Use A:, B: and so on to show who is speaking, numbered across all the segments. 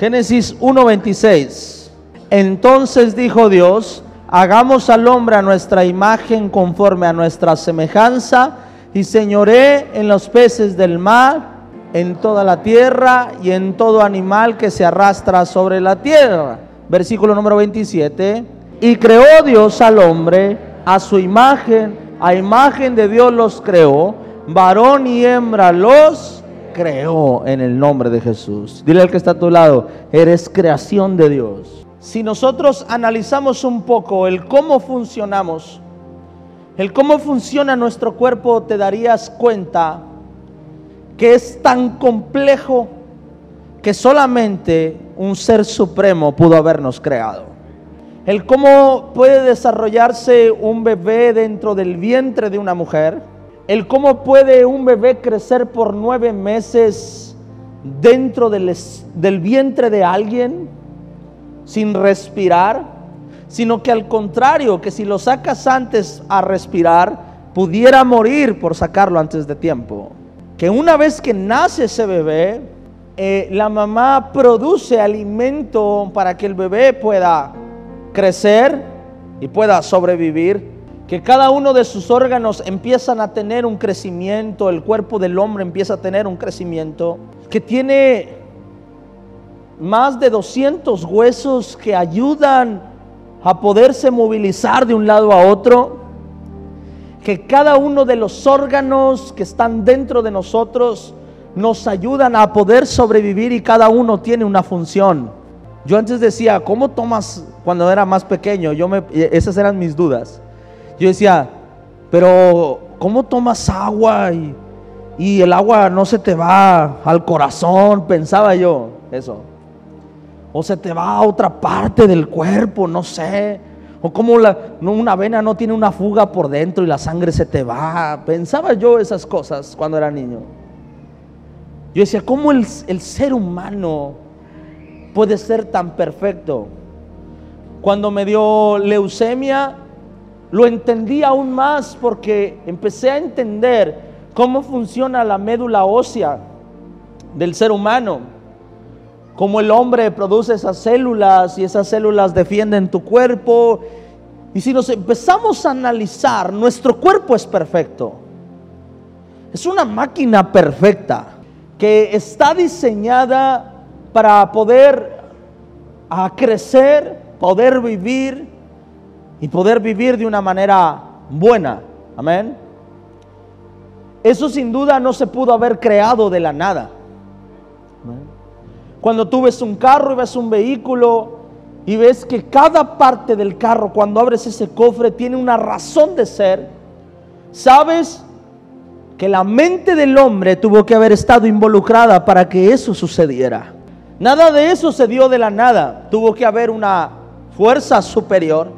A: Génesis 1:26. Entonces dijo Dios, hagamos al hombre a nuestra imagen conforme a nuestra semejanza y señoré en los peces del mar, en toda la tierra y en todo animal que se arrastra sobre la tierra. Versículo número 27. Y creó Dios al hombre a su imagen, a imagen de Dios los creó, varón y hembra los creó en el nombre de Jesús. Dile al que está a tu lado, eres creación de Dios. Si nosotros analizamos un poco el cómo funcionamos, el cómo funciona nuestro cuerpo, te darías cuenta que es tan complejo que solamente un ser supremo pudo habernos creado. El cómo puede desarrollarse un bebé dentro del vientre de una mujer, el cómo puede un bebé crecer por nueve meses dentro del, del vientre de alguien, sin respirar, sino que al contrario, que si lo sacas antes a respirar, pudiera morir por sacarlo antes de tiempo. Que una vez que nace ese bebé, eh, la mamá produce alimento para que el bebé pueda crecer y pueda sobrevivir. Que cada uno de sus órganos empiezan a tener un crecimiento, el cuerpo del hombre empieza a tener un crecimiento, que tiene más de 200 huesos que ayudan a poderse movilizar de un lado a otro, que cada uno de los órganos que están dentro de nosotros nos ayudan a poder sobrevivir y cada uno tiene una función. Yo antes decía, ¿cómo tomas cuando era más pequeño? Yo me, esas eran mis dudas. Yo decía, pero ¿cómo tomas agua y, y el agua no se te va al corazón? Pensaba yo eso o se te va a otra parte del cuerpo, no sé. O como la, una vena no tiene una fuga por dentro y la sangre se te va. Pensaba yo esas cosas cuando era niño. Yo decía, ¿cómo el, el ser humano puede ser tan perfecto? Cuando me dio leucemia, lo entendí aún más porque empecé a entender cómo funciona la médula ósea del ser humano cómo el hombre produce esas células y esas células defienden tu cuerpo. Y si nos empezamos a analizar, nuestro cuerpo es perfecto. Es una máquina perfecta que está diseñada para poder crecer, poder vivir y poder vivir de una manera buena. Amén. Eso sin duda no se pudo haber creado de la nada. Cuando tú ves un carro y ves un vehículo y ves que cada parte del carro, cuando abres ese cofre, tiene una razón de ser, sabes que la mente del hombre tuvo que haber estado involucrada para que eso sucediera. Nada de eso se dio de la nada. Tuvo que haber una fuerza superior,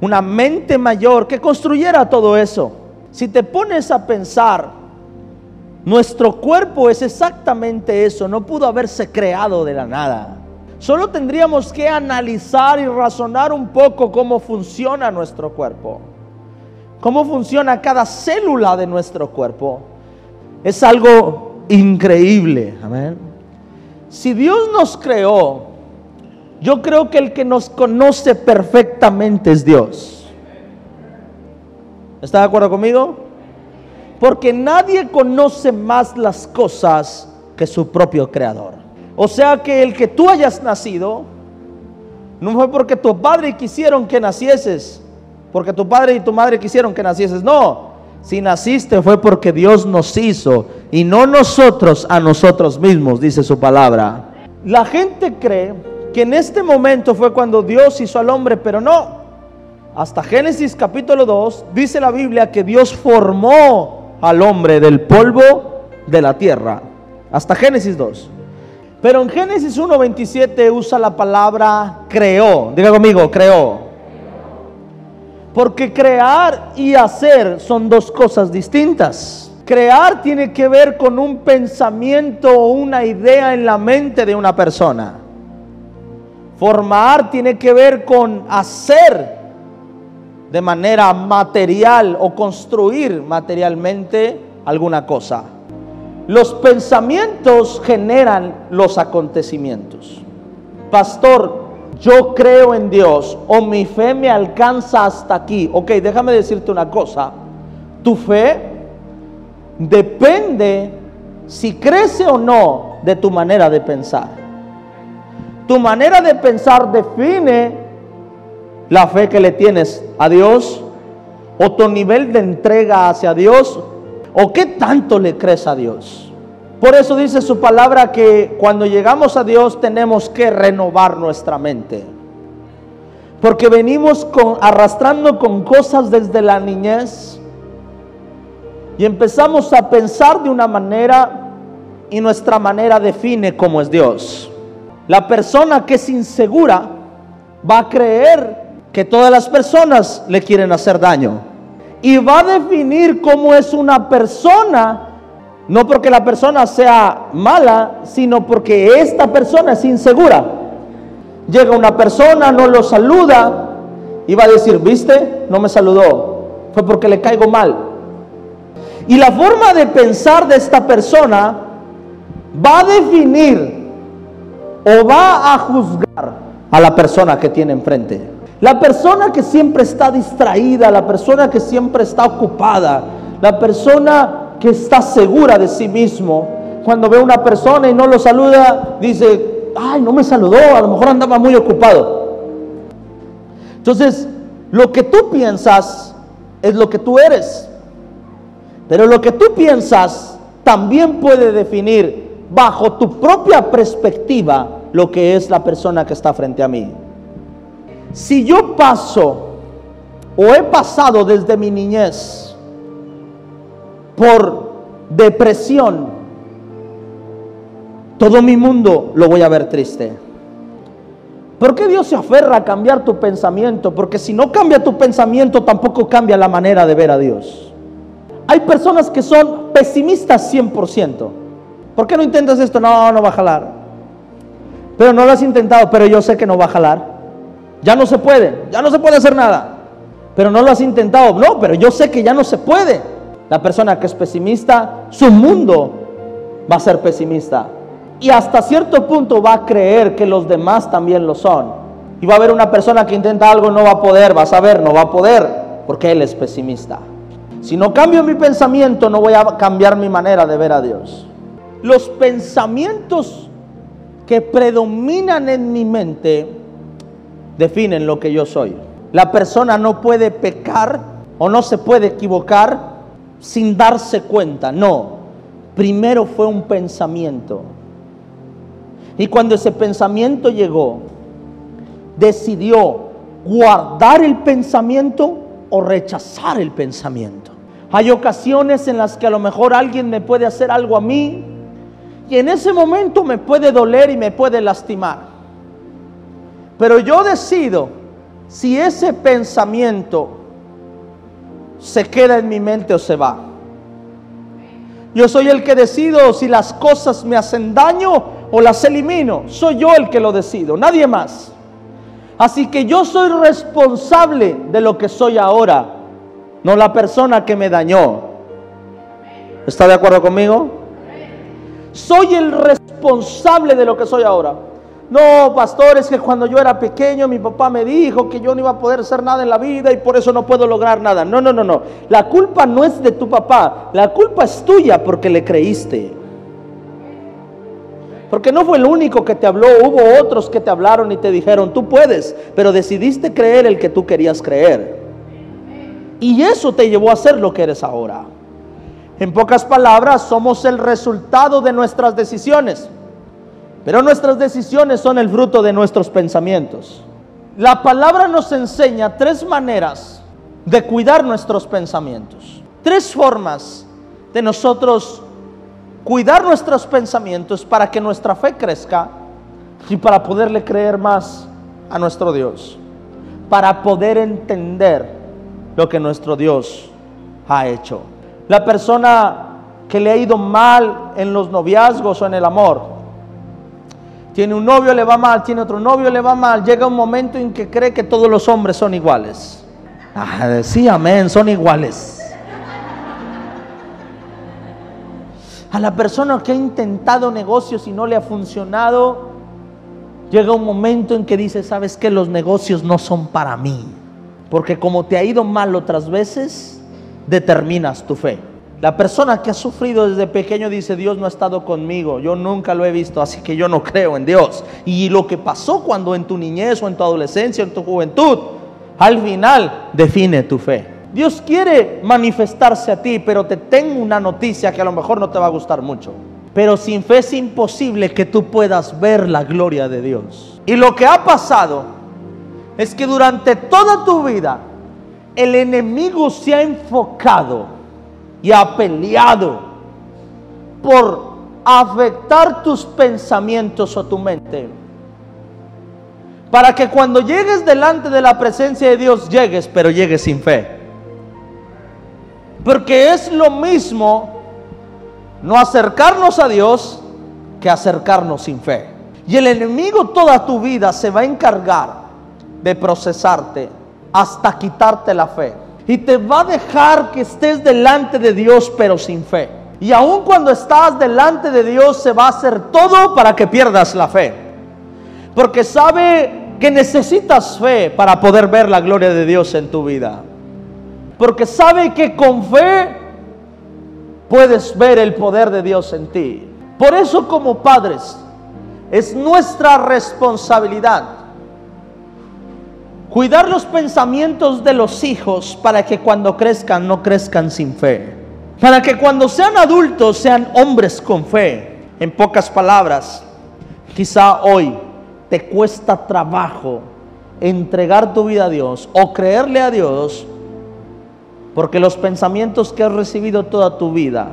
A: una mente mayor que construyera todo eso. Si te pones a pensar, nuestro cuerpo es exactamente eso, no pudo haberse creado de la nada. Solo tendríamos que analizar y razonar un poco cómo funciona nuestro cuerpo, cómo funciona cada célula de nuestro cuerpo. Es algo increíble, amén. Si Dios nos creó, yo creo que el que nos conoce perfectamente es Dios. ¿Está de acuerdo conmigo? Porque nadie conoce más las cosas que su propio creador. O sea que el que tú hayas nacido, no fue porque tu padre quisieron que nacieses, porque tu padre y tu madre quisieron que nacieses. No, si naciste fue porque Dios nos hizo y no nosotros a nosotros mismos, dice su palabra. La gente cree que en este momento fue cuando Dios hizo al hombre, pero no. Hasta Génesis capítulo 2 dice la Biblia que Dios formó al hombre del polvo de la tierra. Hasta Génesis 2. Pero en Génesis 1.27 usa la palabra creó. Diga conmigo, creó. Porque crear y hacer son dos cosas distintas. Crear tiene que ver con un pensamiento o una idea en la mente de una persona. Formar tiene que ver con hacer de manera material o construir materialmente alguna cosa. Los pensamientos generan los acontecimientos. Pastor, yo creo en Dios o mi fe me alcanza hasta aquí. Ok, déjame decirte una cosa. Tu fe depende si crece o no de tu manera de pensar. Tu manera de pensar define la fe que le tienes a Dios o tu nivel de entrega hacia Dios ¿O qué tanto le crees a Dios? Por eso dice su palabra que cuando llegamos a Dios tenemos que renovar nuestra mente. Porque venimos arrastrando con cosas desde la niñez y empezamos a pensar de una manera y nuestra manera define cómo es Dios. La persona que es insegura va a creer que todas las personas le quieren hacer daño y va a definir cómo es una persona, no porque la persona sea mala, sino porque esta persona es insegura. Llega una persona, no lo saluda y va a decir, viste, no me saludó, fue porque le caigo mal. Y la forma de pensar de esta persona va a definir o va a juzgar a la persona que tiene enfrente. La persona que siempre está distraída, la persona que siempre está ocupada, la persona que está segura de sí mismo, cuando ve a una persona y no lo saluda, dice, ay, no me saludó, a lo mejor andaba muy ocupado. Entonces, lo que tú piensas es lo que tú eres. Pero lo que tú piensas también puede definir bajo tu propia perspectiva lo que es la persona que está frente a mí. Si yo paso o he pasado desde mi niñez por depresión, todo mi mundo lo voy a ver triste. ¿Por qué Dios se aferra a cambiar tu pensamiento? Porque si no cambia tu pensamiento, tampoco cambia la manera de ver a Dios. Hay personas que son pesimistas 100%. ¿Por qué no intentas esto? No, no va a jalar. Pero no lo has intentado, pero yo sé que no va a jalar. Ya no se puede, ya no se puede hacer nada. Pero no lo has intentado. No, pero yo sé que ya no se puede. La persona que es pesimista, su mundo va a ser pesimista. Y hasta cierto punto va a creer que los demás también lo son. Y va a haber una persona que intenta algo, no va a poder, vas a ver, no va a poder, porque él es pesimista. Si no cambio mi pensamiento, no voy a cambiar mi manera de ver a Dios. Los pensamientos que predominan en mi mente definen lo que yo soy. La persona no puede pecar o no se puede equivocar sin darse cuenta. No, primero fue un pensamiento. Y cuando ese pensamiento llegó, decidió guardar el pensamiento o rechazar el pensamiento. Hay ocasiones en las que a lo mejor alguien me puede hacer algo a mí y en ese momento me puede doler y me puede lastimar. Pero yo decido si ese pensamiento se queda en mi mente o se va. Yo soy el que decido si las cosas me hacen daño o las elimino. Soy yo el que lo decido, nadie más. Así que yo soy responsable de lo que soy ahora, no la persona que me dañó. ¿Está de acuerdo conmigo? Soy el responsable de lo que soy ahora. No, pastor, es que cuando yo era pequeño mi papá me dijo que yo no iba a poder hacer nada en la vida y por eso no puedo lograr nada. No, no, no, no. La culpa no es de tu papá, la culpa es tuya porque le creíste. Porque no fue el único que te habló, hubo otros que te hablaron y te dijeron, tú puedes, pero decidiste creer el que tú querías creer. Y eso te llevó a ser lo que eres ahora. En pocas palabras, somos el resultado de nuestras decisiones. Pero nuestras decisiones son el fruto de nuestros pensamientos. La palabra nos enseña tres maneras de cuidar nuestros pensamientos. Tres formas de nosotros cuidar nuestros pensamientos para que nuestra fe crezca y para poderle creer más a nuestro Dios. Para poder entender lo que nuestro Dios ha hecho. La persona que le ha ido mal en los noviazgos o en el amor, tiene un novio, le va mal, tiene otro novio, le va mal. Llega un momento en que cree que todos los hombres son iguales. Ah, sí, amén, son iguales. A la persona que ha intentado negocios y no le ha funcionado, llega un momento en que dice, sabes que los negocios no son para mí. Porque como te ha ido mal otras veces, determinas tu fe. La persona que ha sufrido desde pequeño dice, Dios no ha estado conmigo, yo nunca lo he visto, así que yo no creo en Dios. Y lo que pasó cuando en tu niñez o en tu adolescencia o en tu juventud, al final define tu fe. Dios quiere manifestarse a ti, pero te tengo una noticia que a lo mejor no te va a gustar mucho. Pero sin fe es imposible que tú puedas ver la gloria de Dios. Y lo que ha pasado es que durante toda tu vida el enemigo se ha enfocado y ha peleado por afectar tus pensamientos o tu mente. Para que cuando llegues delante de la presencia de Dios llegues, pero llegues sin fe. Porque es lo mismo no acercarnos a Dios que acercarnos sin fe. Y el enemigo toda tu vida se va a encargar de procesarte hasta quitarte la fe y te va a dejar que estés delante de Dios pero sin fe. Y aun cuando estás delante de Dios se va a hacer todo para que pierdas la fe. Porque sabe que necesitas fe para poder ver la gloria de Dios en tu vida. Porque sabe que con fe puedes ver el poder de Dios en ti. Por eso como padres es nuestra responsabilidad Cuidar los pensamientos de los hijos para que cuando crezcan no crezcan sin fe. Para que cuando sean adultos sean hombres con fe. En pocas palabras, quizá hoy te cuesta trabajo entregar tu vida a Dios o creerle a Dios porque los pensamientos que has recibido toda tu vida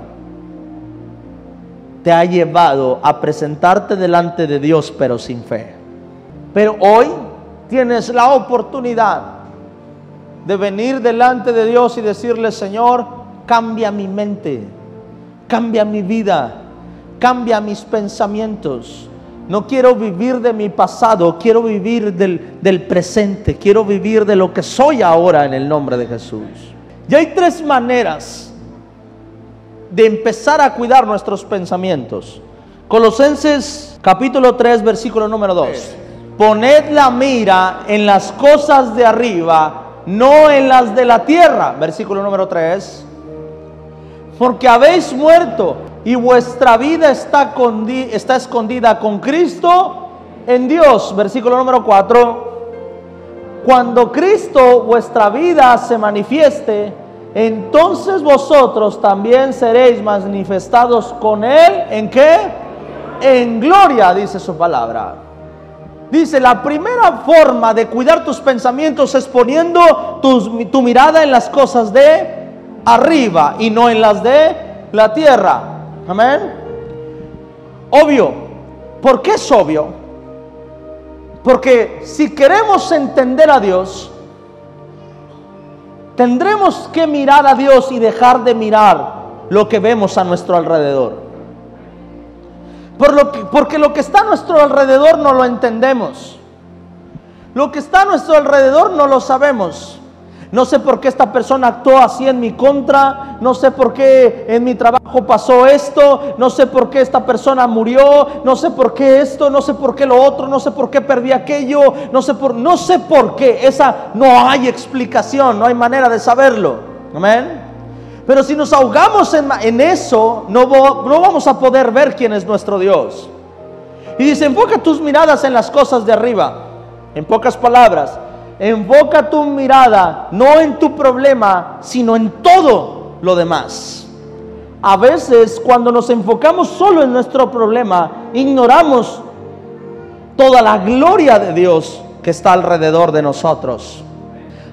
A: te ha llevado a presentarte delante de Dios pero sin fe. Pero hoy tienes la oportunidad de venir delante de Dios y decirle, Señor, cambia mi mente, cambia mi vida, cambia mis pensamientos. No quiero vivir de mi pasado, quiero vivir del, del, presente, quiero vivir de lo que soy ahora en el nombre de Jesús. Y hay tres maneras de empezar a cuidar nuestros pensamientos. Colosenses capítulo 3, versículo número 2 poned la mira en las cosas de arriba, no en las de la tierra. Versículo número 3. Porque habéis muerto y vuestra vida está, está escondida con Cristo en Dios. Versículo número 4. Cuando Cristo vuestra vida se manifieste, entonces vosotros también seréis manifestados con Él. ¿En qué? En gloria, dice su palabra. Dice, la primera forma de cuidar tus pensamientos es poniendo tu mirada en las cosas de arriba y no en las de la tierra. Amén. Obvio. ¿Por qué es obvio? Porque si queremos entender a Dios, tendremos que mirar a Dios y dejar de mirar lo que vemos a nuestro alrededor. Por lo que, porque lo que está a nuestro alrededor no lo entendemos. Lo que está a nuestro alrededor no lo sabemos. No sé por qué esta persona actuó así en mi contra. No sé por qué en mi trabajo pasó esto. No sé por qué esta persona murió. No sé por qué esto. No sé por qué lo otro. No sé por qué perdí aquello. No sé por, no sé por qué. Esa no hay explicación. No hay manera de saberlo. Amén. Pero si nos ahogamos en, eso, no, no vamos a poder ver quién es nuestro Dios. Y dice, enfoca tus miradas en las cosas de arriba. En pocas palabras, enfoca tu mirada no en tu problema, sino en todo lo demás. A veces cuando nos enfocamos solo en nuestro problema, ignoramos toda la gloria de Dios que está alrededor de nosotros.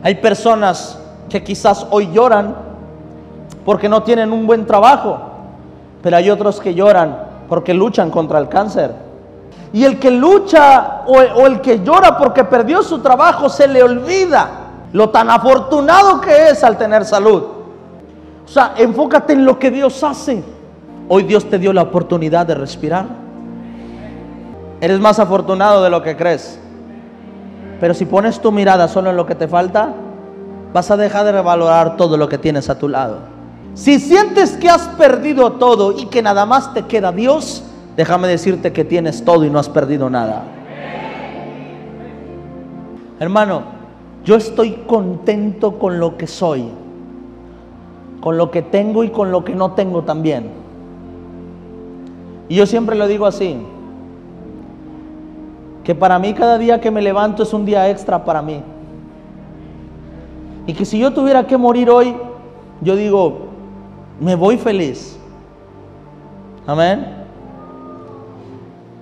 A: Hay personas que quizás hoy lloran porque no tienen un buen trabajo, pero hay otros que lloran porque luchan contra el cáncer. Y el que lucha o, el que llora porque perdió su trabajo se le olvida lo tan afortunado que es al tener salud. O sea, enfócate en lo que Dios hace. Hoy Dios te dio la oportunidad de respirar. Eres más afortunado de lo que crees. Pero si pones tu mirada solo en lo que te falta, vas a dejar de revalorar todo lo que tienes a tu lado. Si sientes que has perdido todo y que nada más te queda Dios, déjame decirte que tienes todo y no has perdido nada. Hermano, yo estoy contento con lo que soy, con lo que tengo y con lo que no tengo también. Y yo siempre lo digo así, que para mí cada día que me levanto es un día extra para mí. Y que si yo tuviera que morir hoy, yo digo, me voy feliz. Amén.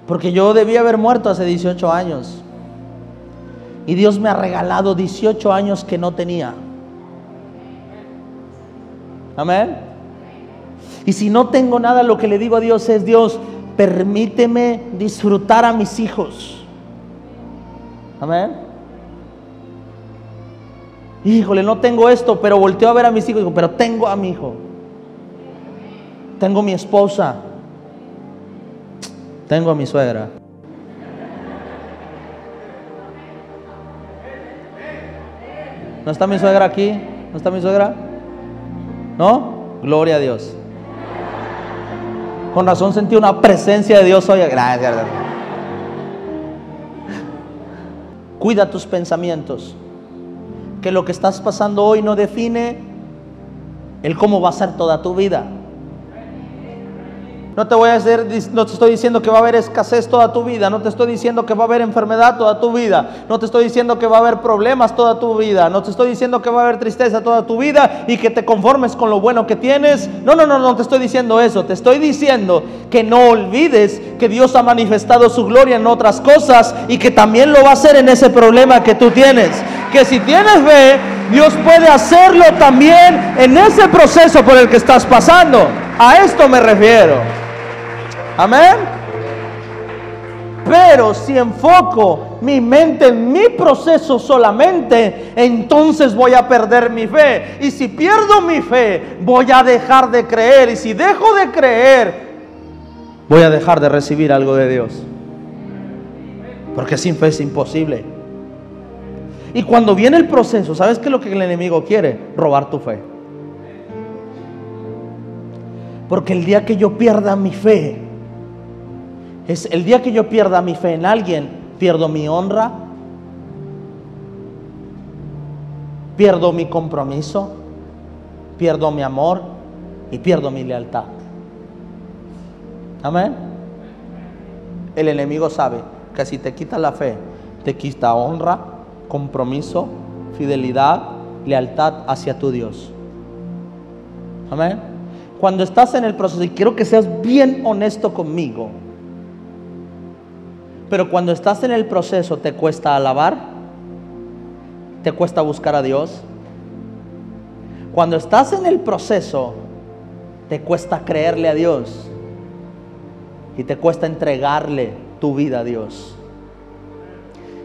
A: Porque yo debía haber muerto hace 18 años. Y Dios me ha regalado 18 años que no tenía. Amén. Y si no tengo nada, lo que le digo a Dios es, Dios, permíteme disfrutar a mis hijos. Amén. Híjole, no tengo esto, pero volteo a ver a mis hijos y digo, pero tengo a mi hijo. Tengo mi esposa. Tengo a mi suegra. ¿No está mi suegra aquí? ¿No está mi suegra? ¿No? Gloria a Dios. Con razón sentí una presencia de Dios hoy. Gracias. Cuida tus pensamientos. Que lo que estás pasando hoy no define el cómo va a ser toda tu vida. No te voy a decir, no te estoy diciendo que va a haber escasez toda tu vida, no te estoy diciendo que va a haber enfermedad toda tu vida, no te estoy diciendo que va a haber problemas toda tu vida, no te estoy diciendo que va a haber tristeza toda tu vida y que te conformes con lo bueno que tienes. No, no, no, no te estoy diciendo eso, te estoy diciendo que no olvides que Dios ha manifestado su gloria en otras cosas y que también lo va a hacer en ese problema que tú tienes. Que si tienes fe, Dios puede hacerlo también en ese proceso por el que estás pasando. A esto me refiero. Amén. Pero si enfoco mi mente en mi proceso solamente, entonces voy a perder mi fe. Y si pierdo mi fe, voy a dejar de creer. Y si dejo de creer, voy a dejar de recibir algo de Dios. Porque sin fe es imposible. Y cuando viene el proceso, ¿sabes qué es lo que el enemigo quiere? Robar tu fe. Porque el día que yo pierda mi fe, es el día que yo pierda mi fe en alguien, pierdo mi honra, pierdo mi compromiso, pierdo mi amor y pierdo mi lealtad. Amén. El enemigo sabe que si te quita la fe, te quita honra, compromiso, fidelidad, lealtad hacia tu Dios. Amén. Cuando estás en el proceso, y quiero que seas bien honesto conmigo, pero cuando estás en el proceso, ¿te cuesta alabar? ¿Te cuesta buscar a Dios? Cuando estás en el proceso, te cuesta creerle a Dios y te cuesta entregarle tu vida a Dios.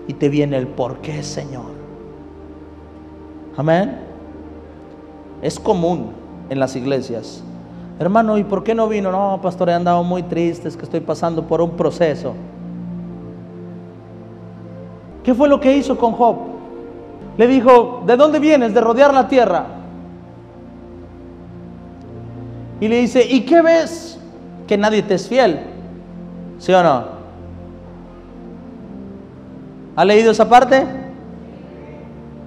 A: Y te viene el por qué, Señor. Amén. Es común en las iglesias. Hermano, ¿y por qué no vino? No, pastor, he andado muy triste, es que estoy pasando por un proceso. ¿Qué fue lo que hizo con Job? Le dijo, ¿de dónde vienes? De rodear la tierra. Y le dice, ¿y qué ves? Que nadie te es fiel. ¿Sí o no? ¿Ha leído esa parte?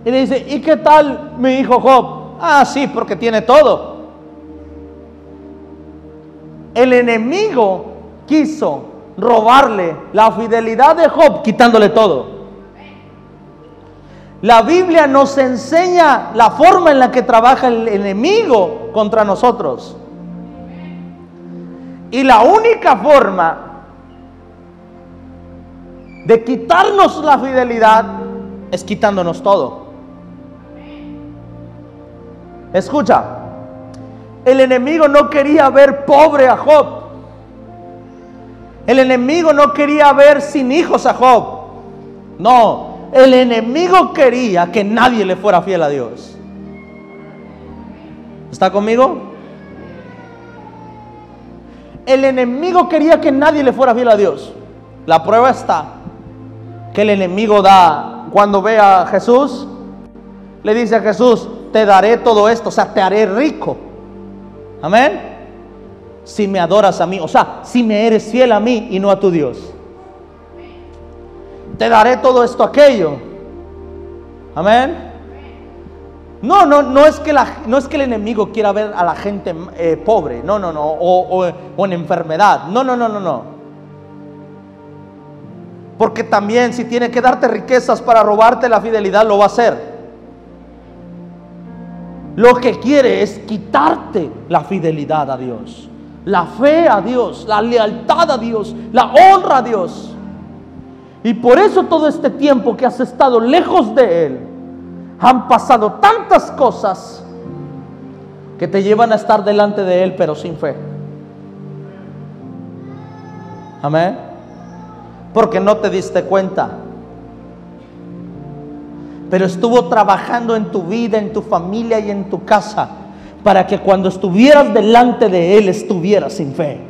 A: Y le dice, ¿y qué tal mi hijo Job? Ah, sí, porque tiene todo. El enemigo quiso robarle la fidelidad de Job quitándole todo. La Biblia nos enseña la forma en la que trabaja el enemigo contra nosotros. Y la única forma de quitarnos la fidelidad es quitándonos todo. Escucha, el enemigo no quería ver pobre a Job. El enemigo no quería ver sin hijos a Job. No, el enemigo quería que nadie le fuera fiel a Dios. ¿Está conmigo? El enemigo quería que nadie le fuera fiel a Dios. La prueba está que el enemigo da cuando ve a Jesús, le dice a Jesús, te daré todo esto, o sea, te haré rico. Amén. Si me adoras a mí, o sea, si me eres fiel a mí y no a tu Dios. Te daré todo esto, aquello. Amén. No, no, no es que, la, no es que el enemigo quiera ver a la gente eh, pobre, no, no, no, o, o en enfermedad, no, no, no, no, no. Porque también si tiene que darte riquezas para robarte la fidelidad, lo va a hacer. Lo que quiere es quitarte la fidelidad a Dios, la fe a Dios, la lealtad a Dios, la honra a Dios. Y por eso todo este tiempo que has estado lejos de Él, han pasado tantas cosas que te llevan a estar delante de Él, pero sin fe. Amén. Porque no te diste cuenta. Pero estuvo trabajando en tu vida, en tu familia y en tu casa para que cuando estuvieras delante de Él estuvieras sin fe.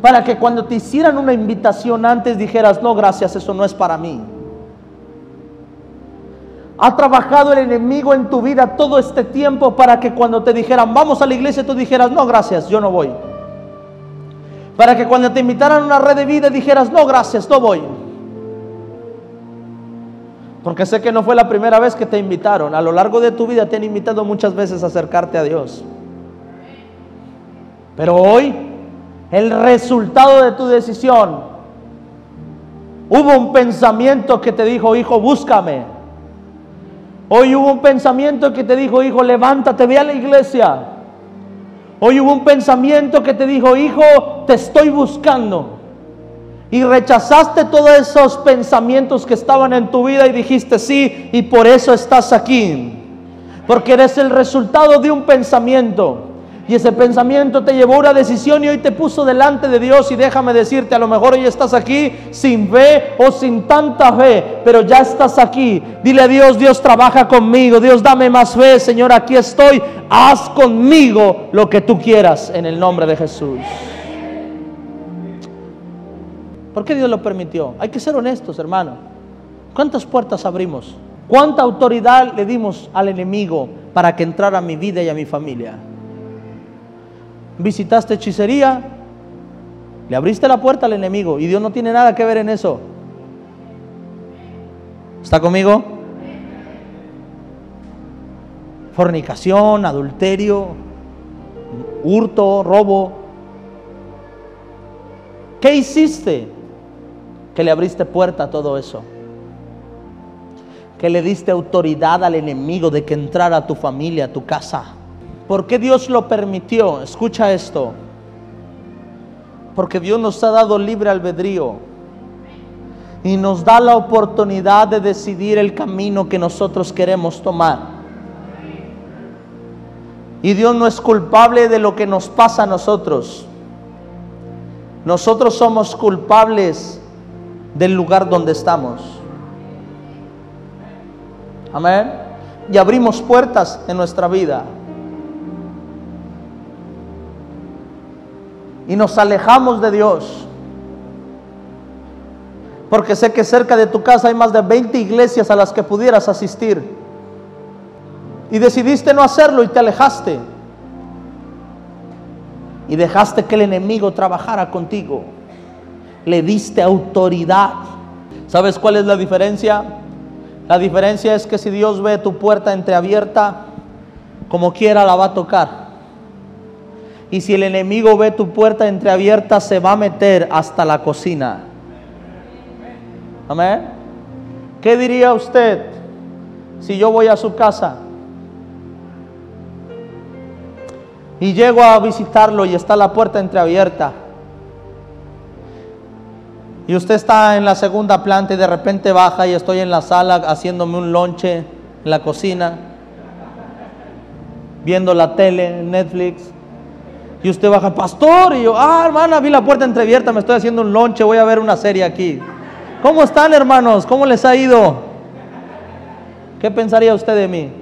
A: Para que cuando te hicieran una invitación antes dijeras, no, gracias, eso no es para mí. Ha trabajado el enemigo en tu vida todo este tiempo para que cuando te dijeran, vamos a la iglesia, tú dijeras, no, gracias, yo no voy. Para que cuando te invitaran a una red de vida dijeras, no, gracias, no voy. Porque sé que no fue la primera vez que te invitaron. A lo largo de tu vida te han invitado muchas veces a acercarte a Dios. Pero hoy, el resultado de tu decisión, hubo un pensamiento que te dijo, hijo, búscame. Hoy hubo un pensamiento que te dijo, hijo, levántate, ve a la iglesia. Hoy hubo un pensamiento que te dijo, hijo, te estoy buscando. Y rechazaste todos esos pensamientos que estaban en tu vida y dijiste sí, y por eso estás aquí. Porque eres el resultado de un pensamiento. Y ese pensamiento te llevó a una decisión y hoy te puso delante de Dios. Y déjame decirte, a lo mejor hoy estás aquí sin fe o sin tanta fe, pero ya estás aquí. Dile a Dios, Dios trabaja conmigo. Dios dame más fe, Señor, aquí estoy. Haz conmigo lo que tú quieras en el nombre de Jesús. ¿Por qué Dios lo permitió? Hay que ser honestos, hermano. ¿Cuántas puertas abrimos? ¿Cuánta autoridad le dimos al enemigo para que entrara a mi vida y a mi familia? Visitaste hechicería, le abriste la puerta al enemigo y Dios no tiene nada que ver en eso. ¿Está conmigo? Fornicación, adulterio, hurto, robo. ¿Qué hiciste? Que le abriste puerta a todo eso. Que le diste autoridad al enemigo de que entrara a tu familia, a tu casa. ¿Por qué Dios lo permitió? Escucha esto. Porque Dios nos ha dado libre albedrío y nos da la oportunidad de decidir el camino que nosotros queremos tomar. Y Dios no es culpable de lo que nos pasa a nosotros. Nosotros somos culpables del lugar donde estamos. Amén. Y abrimos puertas en nuestra vida. Y nos alejamos de Dios. Porque sé que cerca de tu casa hay más de 20 iglesias a las que pudieras asistir. Y decidiste no hacerlo y te alejaste. Y dejaste que el enemigo trabajara contigo. Le diste autoridad. ¿Sabes cuál es la diferencia? La diferencia es que si Dios ve tu puerta entreabierta, como quiera la va a tocar. Y si el enemigo ve tu puerta entreabierta, se va a meter hasta la cocina. Amén. ¿Qué diría usted si yo voy a su casa y llego a visitarlo y está la puerta entreabierta? Y usted está en la segunda planta y de repente baja y estoy en la sala haciéndome un lonche en la cocina, viendo la tele, Netflix. Y usted baja, pastor, y yo, ah, hermana, vi la puerta entreabierta, me estoy haciendo un lonche, voy a ver una serie aquí. ¿Cómo están, hermanos? ¿Cómo les ha ido? ¿Qué pensaría usted de mí?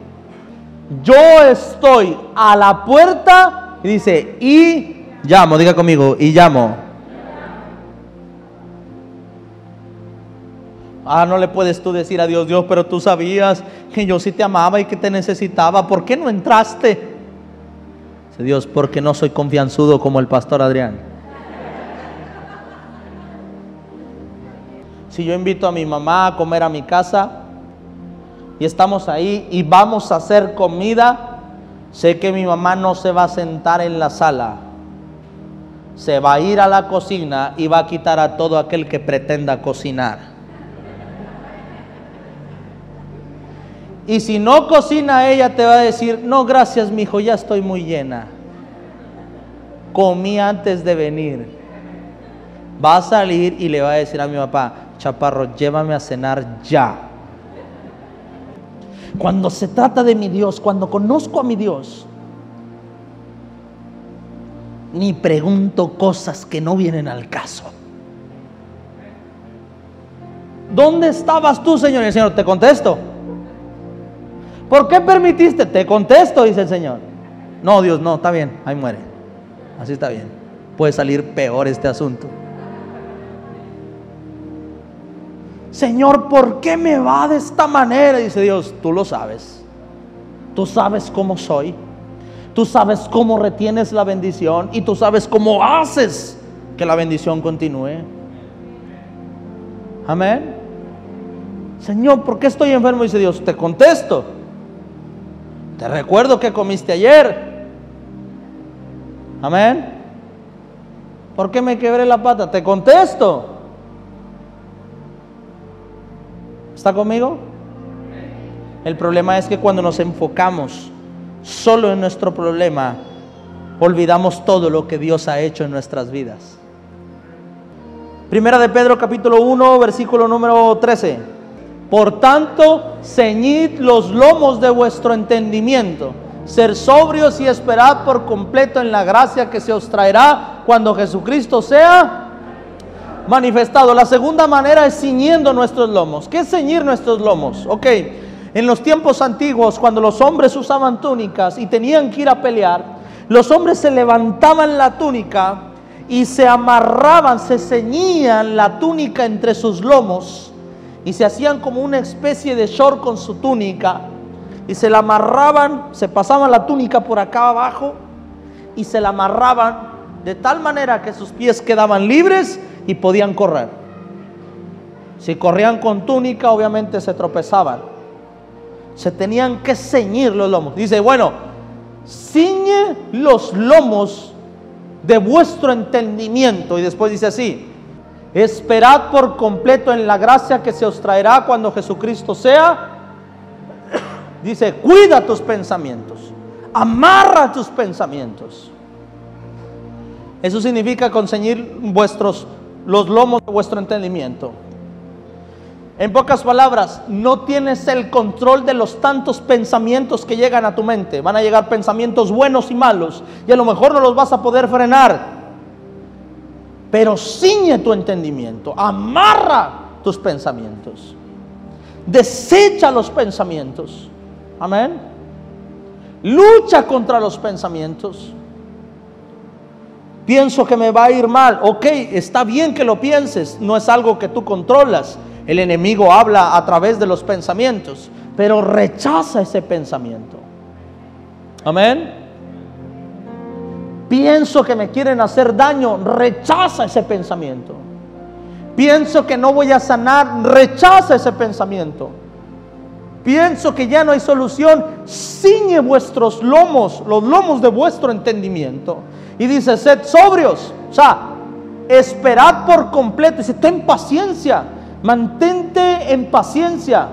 A: Yo estoy a la puerta y dice, y llamo, diga conmigo, y llamo. Ah, no le puedes tú decir a Dios, Dios, pero tú sabías que yo sí te amaba y que te necesitaba. ¿Por qué no entraste? Dios, porque no soy confianzudo como el pastor Adrián. Si yo invito a mi mamá a comer a mi casa y estamos ahí y vamos a hacer comida, sé que mi mamá no se va a sentar en la sala. Se va a ir a la cocina y va a quitar a todo aquel que pretenda cocinar. Y si no cocina ella te va a decir, no, gracias, mi hijo, ya estoy muy llena. Comí antes de venir. Va a salir y le va a decir a mi papá, Chaparro, llévame a cenar ya. Cuando se trata de mi Dios, cuando conozco a mi Dios, ni pregunto cosas que no vienen al caso. ¿Dónde estabas tú, Señor? Y el Señor, te contesto. ¿Por qué permitiste? Te contesto, dice el Señor. No, Dios, no, está bien, ahí muere. Así está bien. Puede salir peor este asunto. Señor, ¿por qué me va de esta manera? Dice Dios, tú lo sabes. Tú sabes cómo soy. Tú sabes cómo retienes la bendición y tú sabes cómo haces que la bendición continúe. Amén. Señor, ¿por qué estoy enfermo? Dice Dios, te contesto. Te recuerdo que comiste ayer. Amén. ¿Por qué me quebré la pata? Te contesto. ¿Está conmigo? El problema es que cuando nos enfocamos solo en nuestro problema, olvidamos todo lo que Dios ha hecho en nuestras vidas. Primera de Pedro capítulo 1, versículo número 13. Por tanto, ceñid los lomos de vuestro entendimiento, ser sobrios y esperad por completo en la gracia que se os traerá cuando Jesucristo sea manifestado. La segunda manera es ciñendo nuestros lomos. ¿Qué es ceñir nuestros lomos? Ok, en los tiempos antiguos, cuando los hombres usaban túnicas y tenían que ir a pelear, los hombres se levantaban la túnica y se amarraban, se ceñían la túnica entre sus lomos y se hacían como una especie de short con su túnica y se la amarraban, se pasaban la túnica por acá abajo y se la amarraban de tal manera que sus pies quedaban libres y podían correr. Si corrían con túnica, obviamente se tropezaban. Se tenían que ceñir los lomos. Dice, bueno, ciñe los lomos de vuestro entendimiento. Y después dice así, esperad por completo en la gracia que se os traerá cuando Jesucristo sea. Dice, cuida tus pensamientos, amarra tus pensamientos. Eso significa conseguir vuestros los lomos de vuestro entendimiento. En pocas palabras, no tienes el control de los tantos pensamientos que llegan a tu mente. Van a llegar pensamientos buenos y malos y a lo mejor no los vas a poder frenar. Pero ciñe tu entendimiento, amarra tus pensamientos, desecha los pensamientos. Amén. Lucha contra los pensamientos pienso que me va a ir mal. Ok, está bien que lo pienses, no es algo que tú controlas. El enemigo habla a través de los pensamientos, pero rechaza ese pensamiento. Amén. Pienso que me quieren hacer daño, rechaza ese pensamiento. Pienso que no voy a sanar, rechaza ese pensamiento. Pienso que ya no hay solución, ciñe vuestros lomos, los lomos de vuestro entendimiento y dice, sed sobrios. O sea, esperad por completo. Dice, ten paciencia. Mantente en paciencia.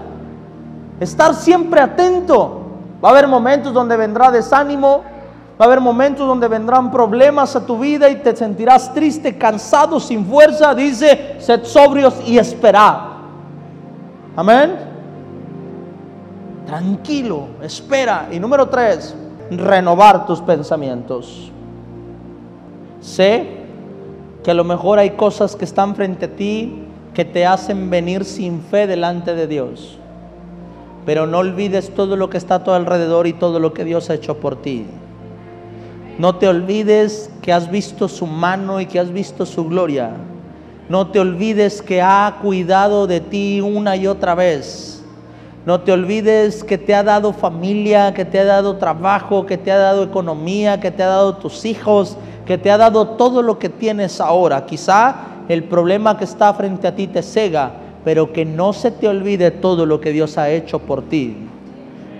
A: Estar siempre atento. Va a haber momentos donde vendrá desánimo. Va a haber momentos donde vendrán problemas a tu vida y te sentirás triste, cansado, sin fuerza. Dice, sed sobrios y esperad. Amén. Tranquilo, espera. Y número tres, renovar tus pensamientos. Sé que a lo mejor hay cosas que están frente a ti que te hacen venir sin fe delante de Dios. Pero no olvides todo lo que está a tu alrededor y todo lo que Dios ha hecho por ti. No te olvides que has visto su mano y que has visto su gloria. No te olvides que ha cuidado de ti una y otra vez. No te olvides que te ha dado familia, que te ha dado trabajo, que te ha dado economía, que te ha dado tus hijos, que te ha dado todo lo que tienes ahora. Quizá el problema que está frente a ti te cega, pero que no se te olvide todo lo que Dios ha hecho por ti.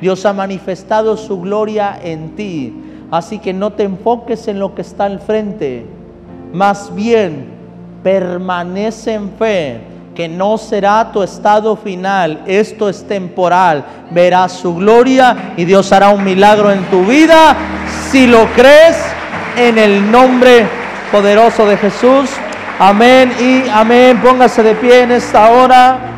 A: Dios ha manifestado su gloria en ti. Así que no te enfoques en lo que está al frente. Más bien, permanece en fe, que no será tu estado final. Esto es temporal. Verás su gloria y Dios hará un milagro en tu vida si lo crees en el nombre poderoso de Jesús. Amén y amén. Póngase de pie en esta hora.